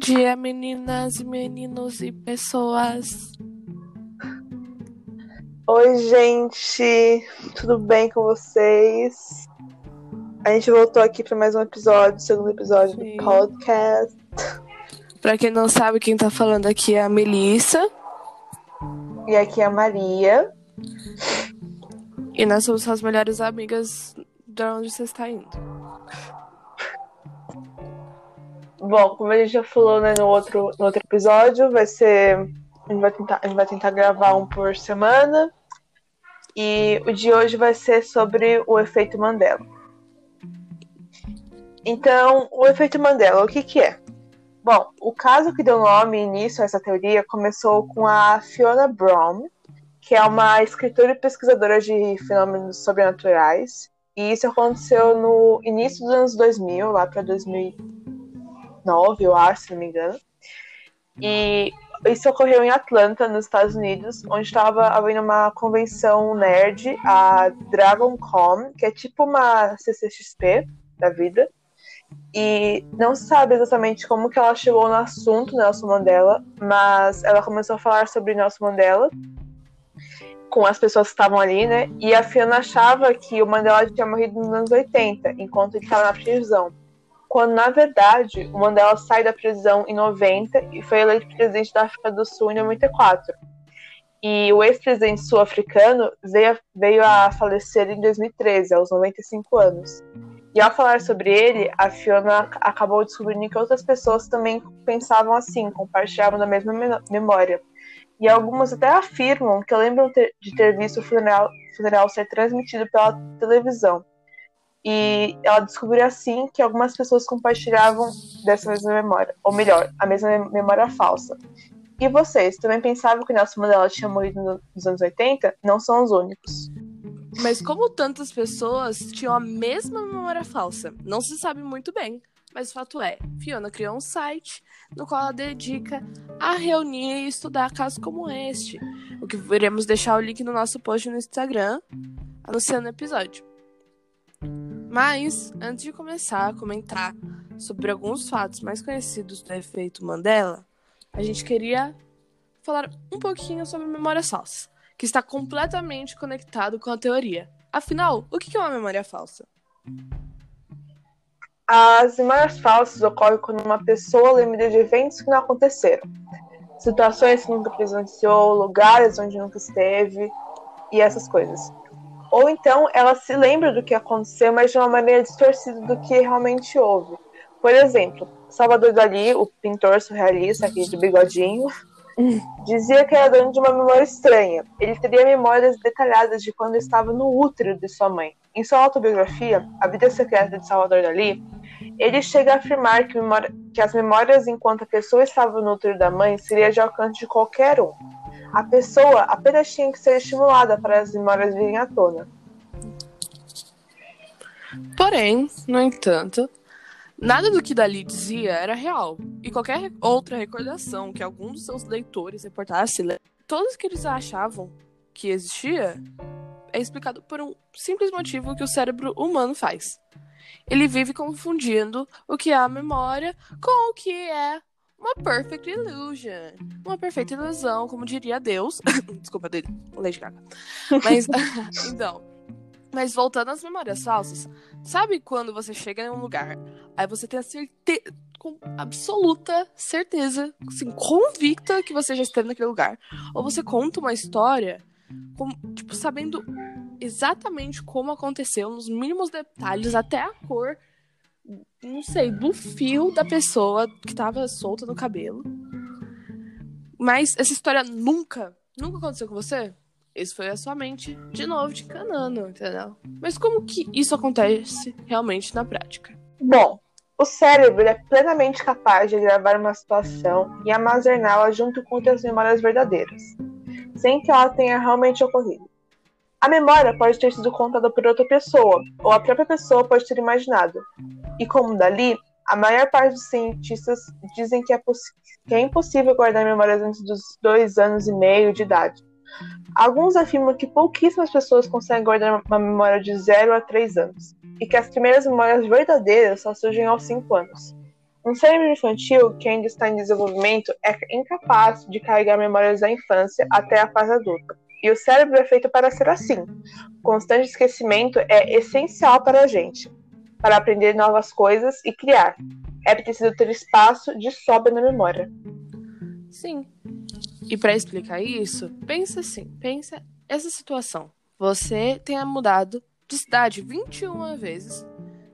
dia, meninas e meninos e pessoas. Oi, gente, tudo bem com vocês? A gente voltou aqui para mais um episódio, segundo episódio Sim. do podcast. Pra quem não sabe, quem tá falando aqui é a Melissa. E aqui é a Maria. E nós somos as melhores amigas de onde você está indo. Bom, como a gente já falou né, no, outro, no outro episódio, vai ser. A gente vai, tentar, a gente vai tentar gravar um por semana. E o de hoje vai ser sobre o efeito Mandela. Então, o efeito Mandela, o que, que é? Bom, o caso que deu nome e início a essa teoria começou com a Fiona Brown, que é uma escritora e pesquisadora de fenômenos sobrenaturais. E isso aconteceu no início dos anos 2000, lá para 2009, eu acho, se não me engano. E isso ocorreu em Atlanta, nos Estados Unidos, onde estava havendo uma convenção nerd, a Dragon Con, que é tipo uma CCXP da vida. E não se sabe exatamente como que ela chegou no assunto Nelson Mandela, mas ela começou a falar sobre Nelson Mandela com as pessoas que estavam ali, né? E a Fiona achava que o Mandela tinha morrido nos anos 80, enquanto ele estava na prisão. Quando, na verdade, o Mandela sai da prisão em 90 e foi eleito presidente da África do Sul em 94. E o ex-presidente sul-africano veio, veio a falecer em 2013, aos 95 anos. E ao falar sobre ele, a Fiona acabou descobrindo que outras pessoas também pensavam assim, compartilhavam da mesma memória. E algumas até afirmam que lembram ter, de ter visto o funeral, funeral ser transmitido pela televisão. E ela descobriu assim que algumas pessoas compartilhavam dessa mesma memória, ou melhor, a mesma memória falsa. E vocês também pensavam que Nelson Mandela tinha morrido nos anos 80? Não são os únicos. Mas como tantas pessoas tinham a mesma memória falsa, não se sabe muito bem. Mas o fato é, Fiona criou um site no qual ela dedica a reunir e estudar casos como este. O que iremos deixar o link no nosso post no Instagram, anunciando o episódio. Mas, antes de começar a comentar sobre alguns fatos mais conhecidos do efeito Mandela, a gente queria falar um pouquinho sobre memória falsa, que está completamente conectado com a teoria. Afinal, o que é uma memória falsa? As memórias falsas ocorrem quando uma pessoa lembra de eventos que não aconteceram, situações que nunca presenciou, lugares onde nunca esteve e essas coisas. Ou então ela se lembra do que aconteceu, mas de uma maneira distorcida do que realmente houve. Por exemplo, Salvador Dali, o pintor surrealista aqui de bigodinho, dizia que era dono de uma memória estranha. Ele teria memórias detalhadas de quando estava no útero de sua mãe. Em sua autobiografia, A Vida Secreta de Salvador Dali, ele chega a afirmar que, memória, que as memórias enquanto a pessoa estava no útero da mãe seria de alcance de qualquer um. A pessoa apenas tinha que ser estimulada para as memórias virem à tona. Porém, no entanto, nada do que Dali dizia era real. E qualquer outra recordação que algum dos seus leitores reportasse, todos que eles achavam que existia, é explicado por um simples motivo que o cérebro humano faz. Ele vive confundindo o que é a memória com o que é uma perfect illusion. Uma perfeita ilusão, como diria Deus. Desculpa, dele, Lady Gaga. Mas, então. Mas voltando às memórias falsas, sabe quando você chega em um lugar, aí você tem a certeza, com absoluta certeza, assim, convicta que você já esteve naquele lugar, ou você conta uma história, com, tipo, sabendo exatamente como aconteceu, nos mínimos detalhes, até a cor não sei, do fio da pessoa que tava solta no cabelo. Mas essa história nunca, nunca aconteceu com você? Isso foi a sua mente, de novo, te enganando, entendeu? Mas como que isso acontece realmente na prática? Bom, o cérebro é plenamente capaz de gravar uma situação e armazená-la junto com outras memórias verdadeiras, sem que ela tenha realmente ocorrido. A memória pode ter sido contada por outra pessoa, ou a própria pessoa pode ter imaginado. E como Dali, a maior parte dos cientistas dizem que é, que é impossível guardar memórias antes dos dois anos e meio de idade. Alguns afirmam que pouquíssimas pessoas conseguem guardar uma memória de 0 a 3 anos, e que as primeiras memórias verdadeiras só surgem aos 5 anos. Um cérebro infantil que ainda está em desenvolvimento é incapaz de carregar memórias da infância até a fase adulta. E o cérebro é feito para ser assim. Constante esquecimento é essencial para a gente, para aprender novas coisas e criar. É preciso ter espaço de sobra na memória. Sim. E para explicar isso, pensa assim, pensa essa situação. Você tenha mudado de cidade 21 vezes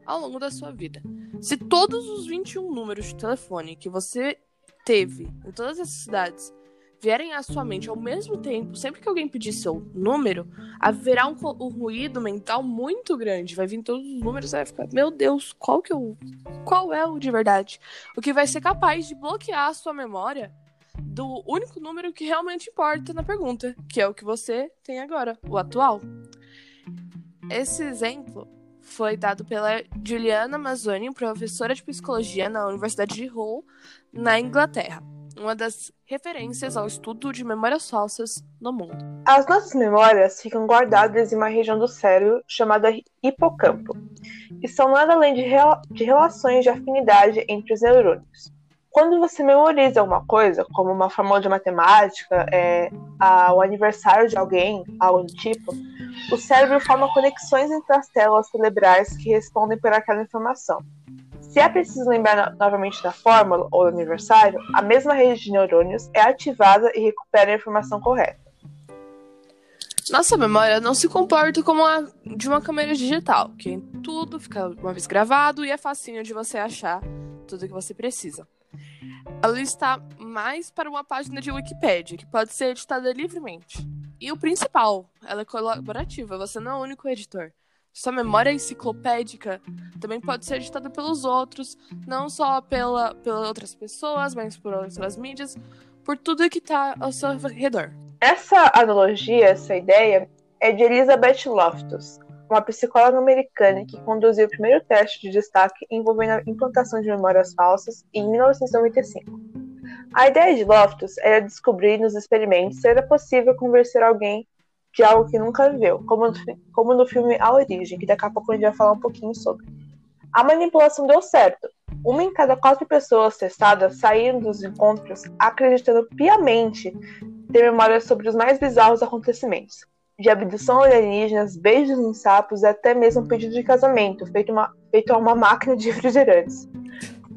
ao longo da sua vida. Se todos os 21 números de telefone que você teve em todas essas cidades vierem à sua mente ao mesmo tempo, sempre que alguém pedir seu número, haverá um, um, ruído mental muito grande. Vai vir todos os números e vai ficar, meu Deus, qual que eu, qual é o de verdade? O que vai ser capaz de bloquear a sua memória do único número que realmente importa na pergunta, que é o que você tem agora, o atual. Esse exemplo foi dado pela Juliana Mazzoni, professora de psicologia na Universidade de Hull, na Inglaterra, uma das referências ao estudo de memórias falsas no mundo. As nossas memórias ficam guardadas em uma região do cérebro chamada hipocampo, e são nada além de, de relações de afinidade entre os neurônios. Quando você memoriza alguma coisa, como uma fórmula de matemática, é, a, o aniversário de alguém, algo do tipo, o cérebro forma conexões entre as células cerebrais que respondem por aquela informação. Se é preciso lembrar no novamente da fórmula ou do aniversário, a mesma rede de neurônios é ativada e recupera a informação correta. Nossa memória não se comporta como a de uma câmera digital, que tudo fica uma vez gravado e é facinho de você achar tudo que você precisa ela está mais para uma página de Wikipedia, que pode ser editada livremente. E o principal, ela é colaborativa, você não é o único editor. Sua memória enciclopédica também pode ser editada pelos outros, não só pela, pelas outras pessoas, mas por outras mídias, por tudo que está ao seu redor. Essa analogia, essa ideia, é de Elizabeth Loftus, uma psicóloga americana que conduziu o primeiro teste de destaque envolvendo a implantação de memórias falsas em 1995. A ideia de Loftus era descobrir nos experimentos se era possível convencer alguém de algo que nunca viveu, como no, como no filme A Origem, que daqui a pouco a gente vai falar um pouquinho sobre. A manipulação deu certo. Uma em cada quatro pessoas testadas saíram dos encontros acreditando piamente ter memórias sobre os mais bizarros acontecimentos de abdução alienígenas, beijos em sapos e até mesmo um pedido de casamento feito, uma, feito a uma máquina de refrigerantes.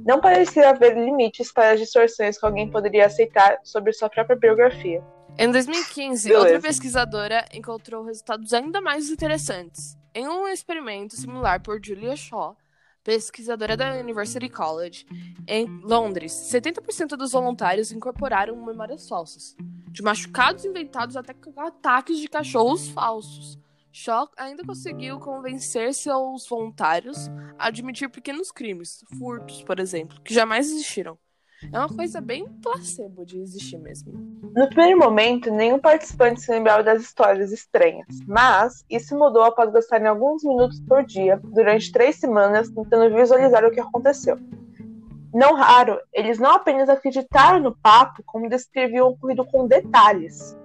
Não parecia haver limites para as distorções que alguém poderia aceitar sobre sua própria biografia. Em 2015, Beleza. outra pesquisadora encontrou resultados ainda mais interessantes. Em um experimento similar por Julia Shaw, pesquisadora da University College, em Londres, 70% dos voluntários incorporaram memórias falsas de machucados inventados até ataques de cachorros falsos. Shaw ainda conseguiu convencer seus voluntários a admitir pequenos crimes, furtos, por exemplo, que jamais existiram. É uma coisa bem placebo de existir mesmo. No primeiro momento, nenhum participante se lembrava das histórias estranhas, mas isso mudou após gastarem alguns minutos por dia, durante três semanas, tentando visualizar o que aconteceu. Não raro, eles não apenas acreditaram no papo, como descreviam o ocorrido com detalhes.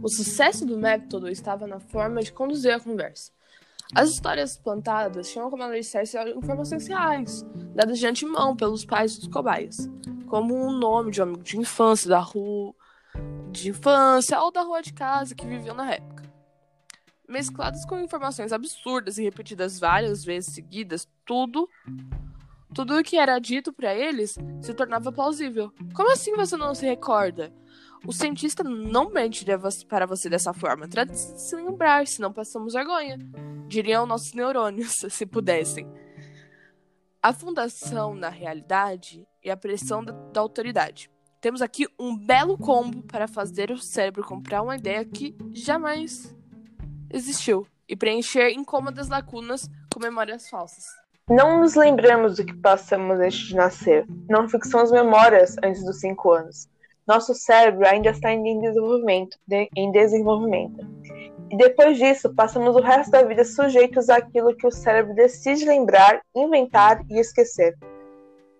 O sucesso do método estava na forma de conduzir a conversa. As histórias plantadas tinham como alicerce informações reais, dadas de antemão pelos pais dos cobaias, como o nome de um amigo de infância da rua de infância ou da rua de casa que viviam na época. Mescladas com informações absurdas e repetidas várias vezes seguidas, tudo tudo o que era dito para eles se tornava plausível. Como assim você não se recorda? O cientista não mentiria para você dessa forma. Trate de se lembrar, senão passamos vergonha. Diriam nossos neurônios, se pudessem. A fundação na realidade e a pressão da, da autoridade. Temos aqui um belo combo para fazer o cérebro comprar uma ideia que jamais existiu e preencher incômodas lacunas com memórias falsas. Não nos lembramos do que passamos antes de nascer. Não fixamos memórias antes dos cinco anos. Nosso cérebro ainda está em desenvolvimento, de, em desenvolvimento. E depois disso, passamos o resto da vida sujeitos àquilo que o cérebro decide lembrar, inventar e esquecer.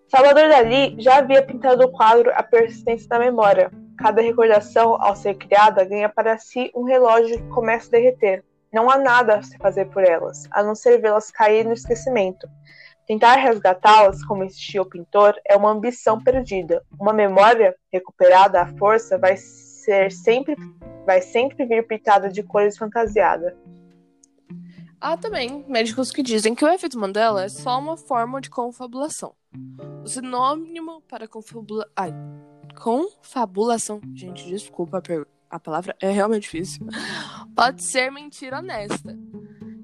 Salvador Dali já havia pintado o quadro A Persistência da Memória. Cada recordação, ao ser criada, ganha para si um relógio que começa a derreter. Não há nada a se fazer por elas, a não ser vê-las cair no esquecimento Tentar resgatá-las, como insistia o pintor, é uma ambição perdida. Uma memória recuperada à força vai ser sempre vai sempre vir pintada de cores fantasiadas. Há também médicos que dizem que o efeito Mandela é só uma forma de confabulação. O sinônimo para confabula... Ai, confabulação, gente, desculpa, a palavra é realmente difícil. Pode ser mentira honesta.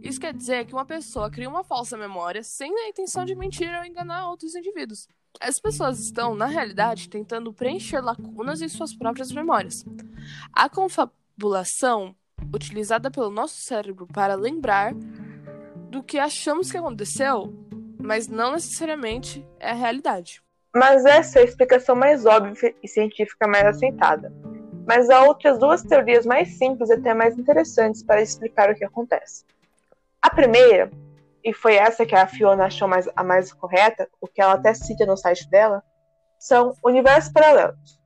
Isso quer dizer que uma pessoa cria uma falsa memória sem a intenção de mentir ou enganar outros indivíduos. As pessoas estão, na realidade, tentando preencher lacunas em suas próprias memórias. A confabulação, utilizada pelo nosso cérebro para lembrar do que achamos que aconteceu, mas não necessariamente é a realidade. Mas essa é a explicação mais óbvia e científica mais aceitada. Mas há outras duas teorias mais simples e até mais interessantes para explicar o que acontece. A primeira, e foi essa que a Fiona achou mais, a mais correta, o que ela até cita no site dela, são universos paralelos.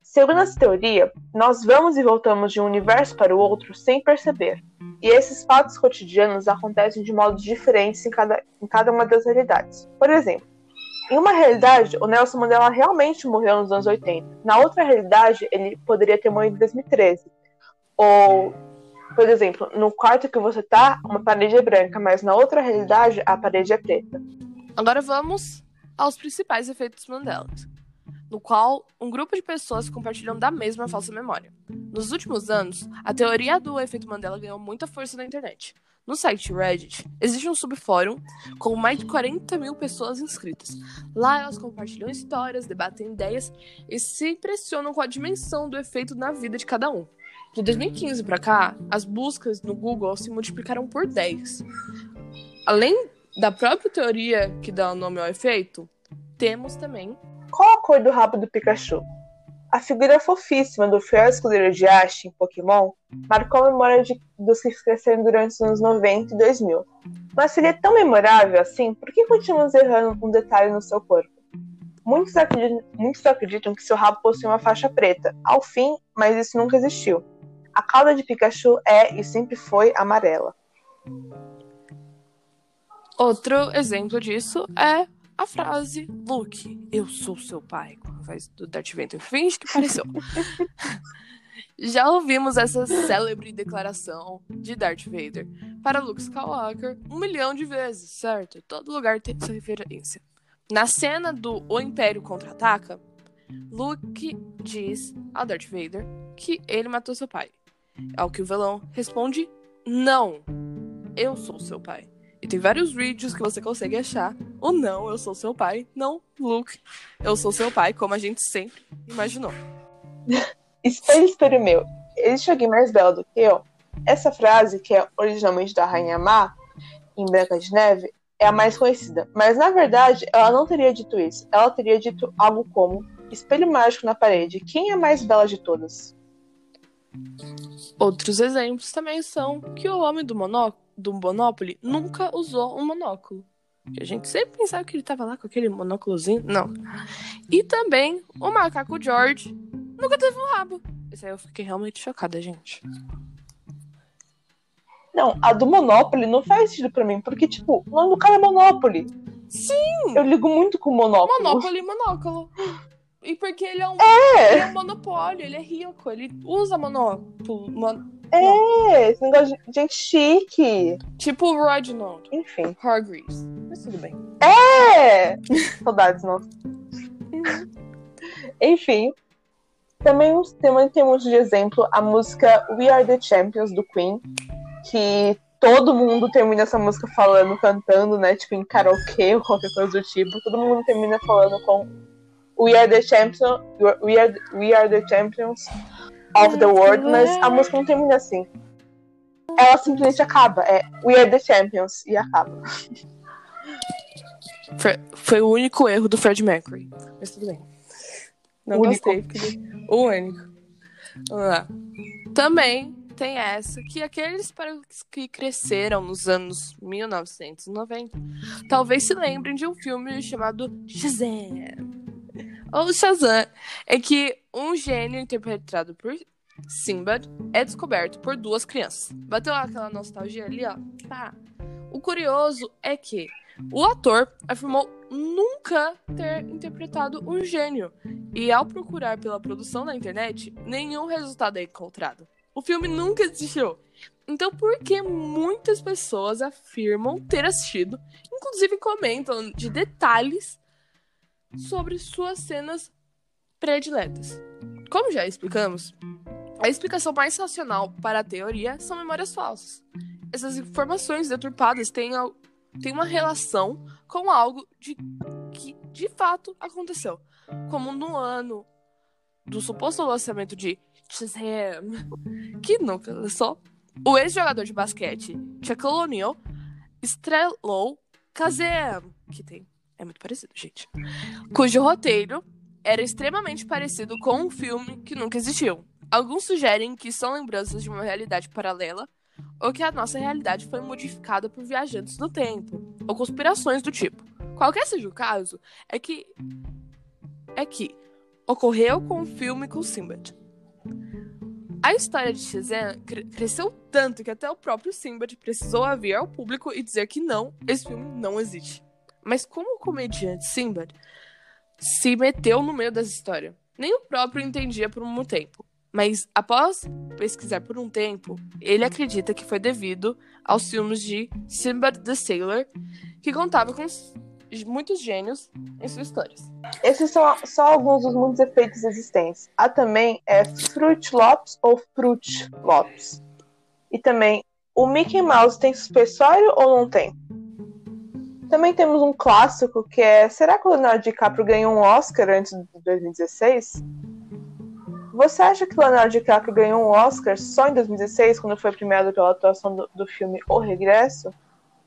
Segundo essa teoria, nós vamos e voltamos de um universo para o outro sem perceber, e esses fatos cotidianos acontecem de modos diferentes em cada, em cada uma das realidades. Por exemplo, em uma realidade, o Nelson Mandela realmente morreu nos anos 80. Na outra realidade, ele poderia ter morrido em 2013. Ou por exemplo, no quarto que você tá, uma parede é branca, mas na outra realidade a parede é preta. Agora vamos aos principais efeitos Mandela, no qual um grupo de pessoas compartilham da mesma falsa memória. Nos últimos anos, a teoria do efeito Mandela ganhou muita força na internet. No site Reddit, existe um subfórum com mais de 40 mil pessoas inscritas. Lá elas compartilham histórias, debatem ideias e se impressionam com a dimensão do efeito na vida de cada um. De 2015 para cá, as buscas no Google se multiplicaram por 10. Além da própria teoria que dá o nome ao efeito, temos também. Qual a cor do rabo do Pikachu? A figura fofíssima do fiel escudeiro de Ash em Pokémon marcou a memória de, dos que cresceram durante os anos 90 e 2000. Mas seria tão memorável assim, por que continuamos errando um detalhe no seu corpo? Muitos acreditam, muitos acreditam que seu rabo possui uma faixa preta, ao fim, mas isso nunca existiu. A cauda de Pikachu é e sempre foi amarela. Outro exemplo disso é a frase Luke, eu sou seu pai, com a voz do Darth Vader. Finge que pareceu. Já ouvimos essa célebre declaração de Darth Vader para Luke Skywalker um milhão de vezes, certo? Todo lugar tem essa referência. Na cena do O Império Contra-Ataca, Luke diz ao Darth Vader que ele matou seu pai. Ao que o vilão responde: Não, eu sou seu pai. E tem vários vídeos que você consegue achar. Ou não, eu sou seu pai. Não, Luke, eu sou seu pai, como a gente sempre imaginou. espelho, espelho meu, existe alguém mais belo do que eu? Essa frase, que é originalmente da Rainha Má, em Branca de Neve, é a mais conhecida. Mas na verdade, ela não teria dito isso. Ela teria dito algo como: Espelho mágico na parede, quem é a mais bela de todas? Outros exemplos também são que o homem do, monó do Monopoly nunca usou um monóculo. Que a gente sempre pensava que ele tava lá com aquele monóculozinho. Não. E também o macaco George nunca teve um rabo. Isso aí eu fiquei realmente chocada, gente. Não, a do Monopoly não faz sentido pra mim, porque, tipo, o nome do cara é Monopoly. Sim! Eu ligo muito com o Monopoly. Monopoly, monóculo. E porque ele é um, é. Ele é um monopólio, ele é rico, ele usa monopólio. Mon... É, esse negócio de gente chique. Tipo o Reginald. Enfim. Hargreaves. Mas tudo bem. É! Saudades, nossa. Enfim. Também também temos de exemplo a música We Are the Champions do Queen, que todo mundo termina essa música falando, cantando, né? Tipo em karaokê ou qualquer coisa do tipo. Todo mundo termina falando com We Are the Champions, we are, we are the Champions of the World, mas a música não termina assim. Ela simplesmente acaba. É We Are the Champions e acaba. Foi o único erro do Fred Mercury. Mas tudo bem. Não único. gostei. Porque... O único. Vamos lá. Também tem essa que aqueles que cresceram nos anos 1990 talvez se lembrem de um filme chamado Shazam ou Shazam é que um gênio interpretado por Simbad é descoberto por duas crianças. Bateu aquela nostalgia ali, ó. Tá. O curioso é que O ator afirmou nunca ter interpretado um gênio, e ao procurar pela produção na internet, nenhum resultado é encontrado. O filme nunca existiu. Então, por que muitas pessoas afirmam ter assistido, inclusive comentam de detalhes sobre suas cenas prediletas? Como já explicamos, a explicação mais racional para a teoria são memórias falsas. Essas informações deturpadas têm, têm uma relação com algo de, que de fato aconteceu, como no ano do suposto lançamento de Shazam, que nunca lançou, o ex-jogador de basquete Shaquille O'Neal estrelou Kazam, que tem é muito parecido, gente, cujo roteiro era extremamente parecido com um filme que nunca existiu. Alguns sugerem que são lembranças de uma realidade paralela ou que a nossa realidade foi modificada por viajantes do tempo, ou conspirações do tipo. Qualquer seja o caso, é que é que ocorreu com o filme com Simbad. A história de Shazam cre cresceu tanto que até o próprio Simbad precisou aviar ao público e dizer que não, esse filme não existe. Mas como o comediante Simbad se meteu no meio dessa história? Nem o próprio entendia por um tempo. Mas após pesquisar por um tempo, ele acredita que foi devido aos filmes de Sinbad the Sailor, que contava com muitos gênios em suas histórias. Esses são só alguns dos muitos efeitos existentes. Há também é Fruit Loops ou Fruit Loops. E também, o Mickey Mouse tem suspensório ou não tem? Também temos um clássico que é Será que o Leonardo DiCaprio ganhou um Oscar antes de 2016? Você acha que Leonardo DiCaprio ganhou um Oscar só em 2016, quando foi premiado pela atuação do, do filme O Regresso?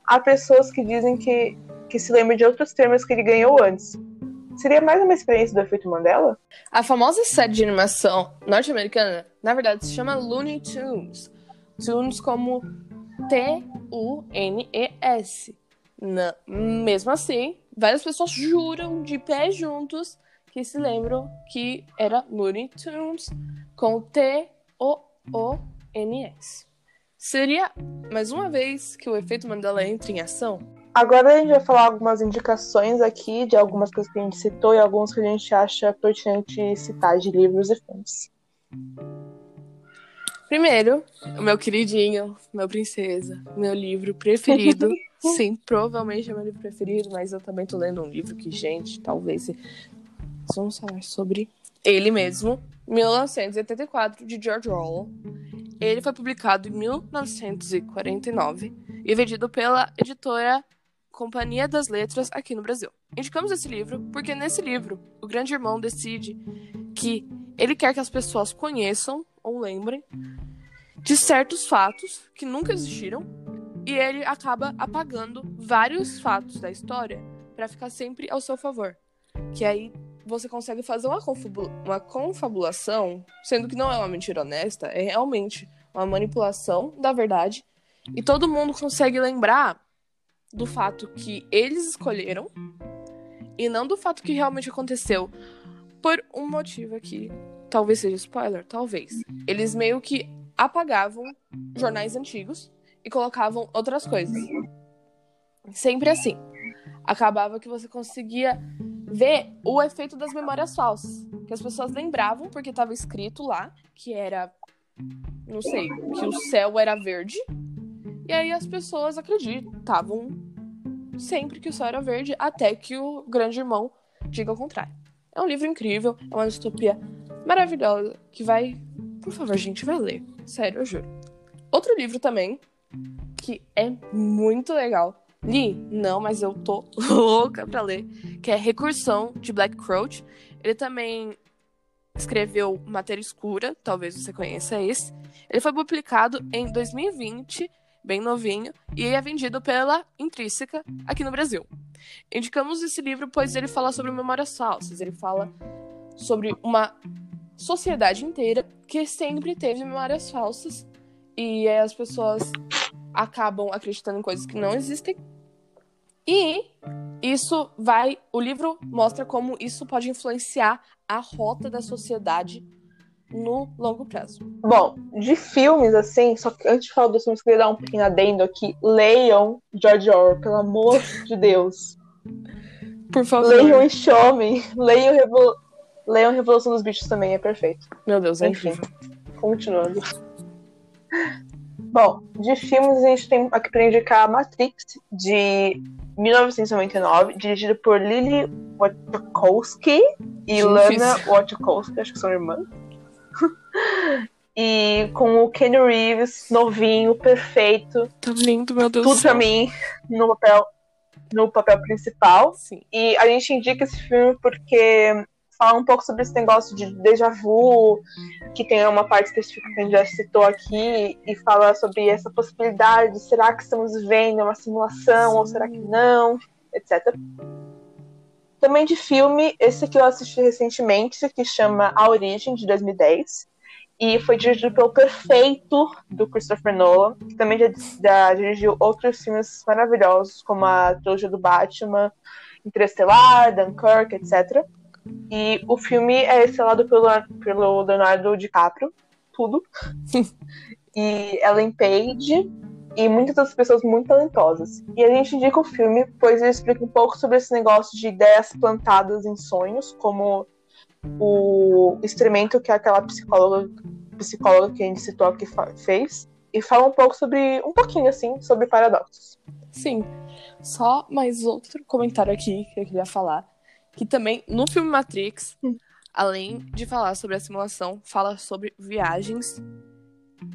Há pessoas que dizem que, que se lembram de outros termos que ele ganhou antes. Seria mais uma experiência do efeito Mandela? A famosa série de animação norte-americana, na verdade, se chama Looney Tunes. Tunes como T-U-N-E-S. Mesmo assim, várias pessoas juram de pé juntos que se lembram que era Looney Tunes com T-O-O-N-S. Seria mais uma vez que o efeito Mandela entra em ação? Agora a gente vai falar algumas indicações aqui de algumas coisas que a gente citou e alguns que a gente acha pertinente citar de livros e filmes. Primeiro, o meu queridinho, meu princesa, meu livro preferido. Sim, provavelmente é meu livro preferido, mas eu também tô lendo um livro que, gente, talvez vamos falar sobre ele mesmo, 1984, de George Orwell. Ele foi publicado em 1949 e vendido pela editora Companhia das Letras aqui no Brasil. Indicamos esse livro porque nesse livro o grande irmão decide que ele quer que as pessoas conheçam ou lembrem de certos fatos que nunca existiram e ele acaba apagando vários fatos da história para ficar sempre ao seu favor. Que aí você consegue fazer uma, uma confabulação, sendo que não é uma mentira honesta, é realmente uma manipulação da verdade. E todo mundo consegue lembrar do fato que eles escolheram e não do fato que realmente aconteceu. Por um motivo aqui. Talvez seja spoiler, talvez. Eles meio que apagavam jornais antigos e colocavam outras coisas. Sempre assim. Acabava que você conseguia ver o efeito das memórias falsas. Que as pessoas lembravam, porque estava escrito lá, que era. Não sei, que o céu era verde. E aí as pessoas acreditavam sempre que o céu era verde, até que o grande irmão diga o contrário. É um livro incrível, é uma distopia maravilhosa, que vai. Por favor, gente, vai ler. Sério, eu juro. Outro livro também, que é muito legal, Li? Não, mas eu tô louca pra ler. Que é Recursão, de Black Crouch. Ele também escreveu Matéria Escura, talvez você conheça esse. Ele foi publicado em 2020, bem novinho, e é vendido pela Intrínseca aqui no Brasil. Indicamos esse livro pois ele fala sobre memórias falsas, ele fala sobre uma sociedade inteira que sempre teve memórias falsas e as pessoas acabam acreditando em coisas que não existem e isso vai. O livro mostra como isso pode influenciar a rota da sociedade no longo prazo. Bom, de filmes, assim, só que antes de falar dos filmes, eu queria dar um pequeno adendo aqui. Leiam George Orwell, pelo amor de Deus. Por favor. Leiam e chamem. Leiam, Revol... Leiam Revolução dos Bichos também, é perfeito. Meu Deus, é Enfim. incrível. Continuando. Bom, de filmes a gente tem aqui pra indicar Matrix, de 1999, dirigido por Lily Wachowski e. Lana Wachowski, acho que são irmãs. e com o Kenny Reeves, novinho, perfeito, Tá lindo, meu Deus tudo pra mim, no papel, no papel principal. Sim. E a gente indica esse filme porque fala um pouco sobre esse negócio de déjà vu, que tem uma parte específica que a gente já citou aqui, e fala sobre essa possibilidade, será que estamos vivendo uma simulação, ou será que não, etc. Também de filme, esse aqui eu assisti recentemente, que chama A Origem, de 2010. E foi dirigido pelo Perfeito, do Christopher Nolan, que também já, já dirigiu outros filmes maravilhosos, como a trilogia do Batman, Interestelar, Dunkirk, etc. E o filme é estrelado pelo, pelo Leonardo DiCaprio, tudo. e Ellen Page, e muitas outras pessoas muito talentosas. E a gente indica o filme, pois ele explica um pouco sobre esse negócio de ideias plantadas em sonhos, como o experimento que aquela psicóloga, psicóloga que a gente citou aqui fez. E fala um pouco sobre, um pouquinho assim, sobre paradoxos. Sim. Só mais outro comentário aqui que eu queria falar. Que também, no filme Matrix, além de falar sobre a simulação, fala sobre viagens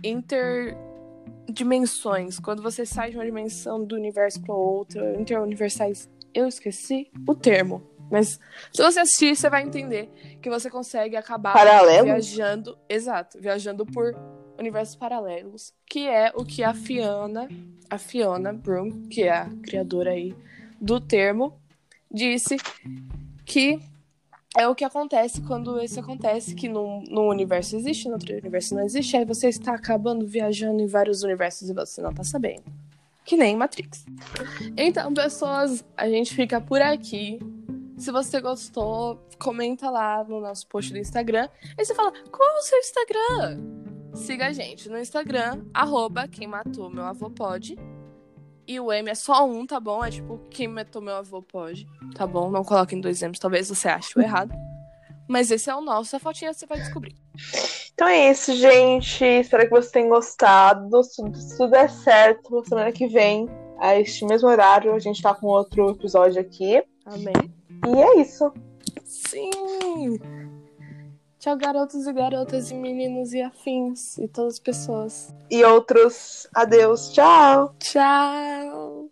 interdimensões. Quando você sai de uma dimensão do universo para outra, interuniversais. Eu esqueci o termo. Mas se você assistir, você vai entender que você consegue acabar Paralelos? viajando. Exato, viajando por universos paralelos. Que é o que a Fiona, a Fiona Broom, que é a criadora aí do termo, disse que é o que acontece quando isso acontece, que num, num universo existe, no outro universo não existe, aí você está acabando viajando em vários universos e você não tá sabendo. Que nem Matrix. Então, pessoas, a gente fica por aqui. Se você gostou, comenta lá no nosso post do Instagram. E você fala, qual é o seu Instagram? Siga a gente no Instagram, arroba quem matou meu avô pode. E o M é só um, tá bom? É tipo, quem matou meu avô pode. Tá bom? Não coloquem dois M's, talvez você ache o errado. Mas esse é o nosso, a fotinha você vai descobrir. Então é isso, gente. Espero que vocês tenham gostado. Se tudo, se tudo der certo, na semana que vem, a este mesmo horário, a gente tá com outro episódio aqui. Amém. E é isso. Sim! Tchau, garotos e garotas, e meninos e afins, e todas as pessoas. E outros. Adeus. Tchau. Tchau!